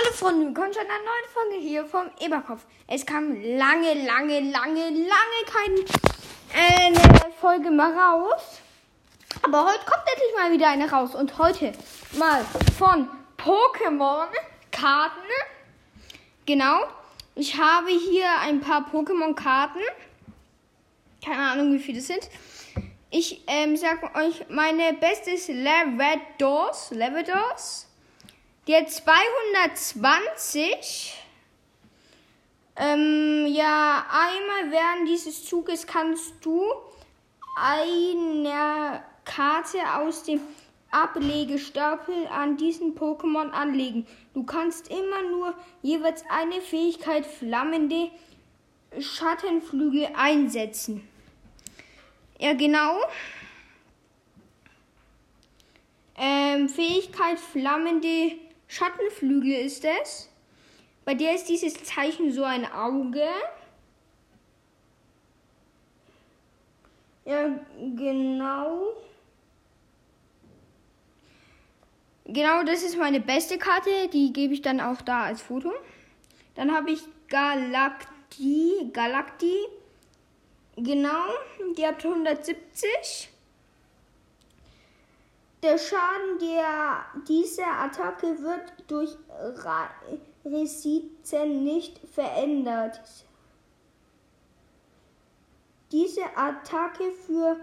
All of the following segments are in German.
Hallo Freunde, willkommen zu einer neuen Folge hier vom Eberkopf. Es kam lange, lange, lange, lange keine Folge mehr raus. Aber heute kommt endlich mal wieder eine raus. Und heute mal von Pokémon-Karten. Genau. Ich habe hier ein paar Pokémon-Karten. Keine Ahnung, wie viele das sind. Ich ähm, sage euch, meine beste ist Lavados. Lavados. Der 220. Ähm, ja, einmal während dieses Zuges kannst du eine Karte aus dem Ablegestapel an diesen Pokémon anlegen. Du kannst immer nur jeweils eine Fähigkeit flammende Schattenflügel einsetzen. Ja, genau. Ähm, Fähigkeit flammende Schattenflügel ist es. Bei der ist dieses Zeichen so ein Auge. Ja, genau. Genau, das ist meine beste Karte. Die gebe ich dann auch da als Foto. Dann habe ich Galakti. Galakti. Genau, die hat 170. Der Schaden der dieser Attacke wird durch Resizen nicht verändert. Diese Attacke für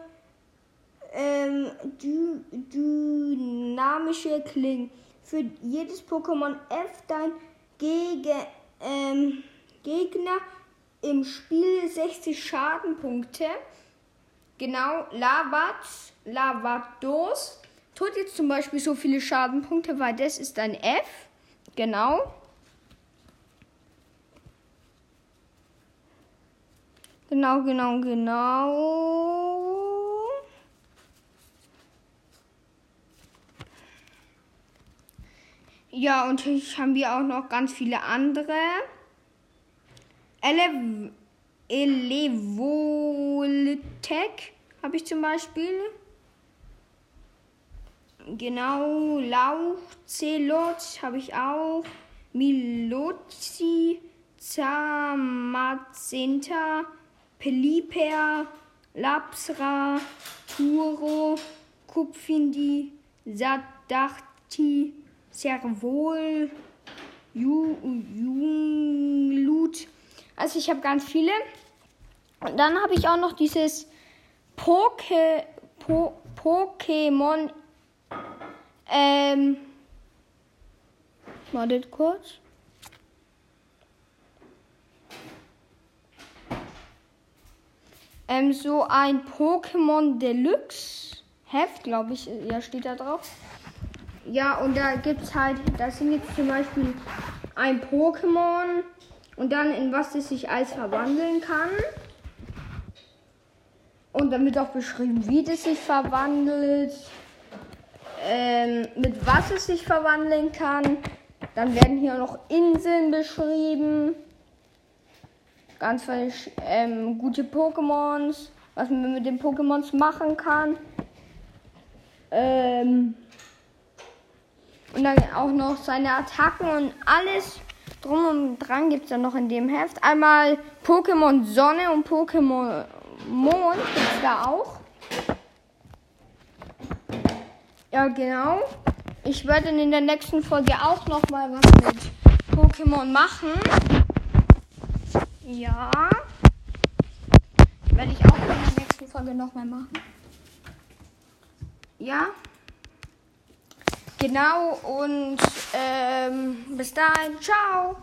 ähm, dy dynamische Klingen. Für jedes Pokémon F dein Gege ähm, Gegner im Spiel 60 Schadenpunkte. Genau, Lavat, Lavados tut jetzt zum Beispiel so viele Schadenpunkte, weil das ist ein F. Genau. Genau, genau, genau. Ja, und ich haben wir auch noch ganz viele andere. Ele Elevoltec habe ich zum Beispiel. Genau, Lauchzelot habe ich auch. Milozi, Zamazenta, Peliper, Lapsra, Turo, Kupfindi, Sadachti, Servol, Junglut. Also ich habe ganz viele. Und dann habe ich auch noch dieses Poke, po, Pokémon ähm, wartet kurz. Ähm, so ein Pokémon Deluxe Heft, glaube ich, ja, steht da drauf. Ja, und da gibt es halt, da sind jetzt zum Beispiel ein Pokémon und dann in was es sich als verwandeln kann. Und dann wird auch beschrieben, wie das sich verwandelt ähm, mit was es sich verwandeln kann. Dann werden hier noch Inseln beschrieben. Ganz viele ähm, gute Pokémons. Was man mit den Pokémons machen kann. Ähm, und dann auch noch seine Attacken und alles drum und dran gibt es dann noch in dem Heft. Einmal Pokémon Sonne und Pokémon Mond gibt es da auch. Ja, genau. Ich werde in der nächsten Folge auch noch mal was mit Pokémon machen. Ja. Werde ich auch in der nächsten Folge noch mal machen. Ja. Genau und ähm, bis dahin. Ciao.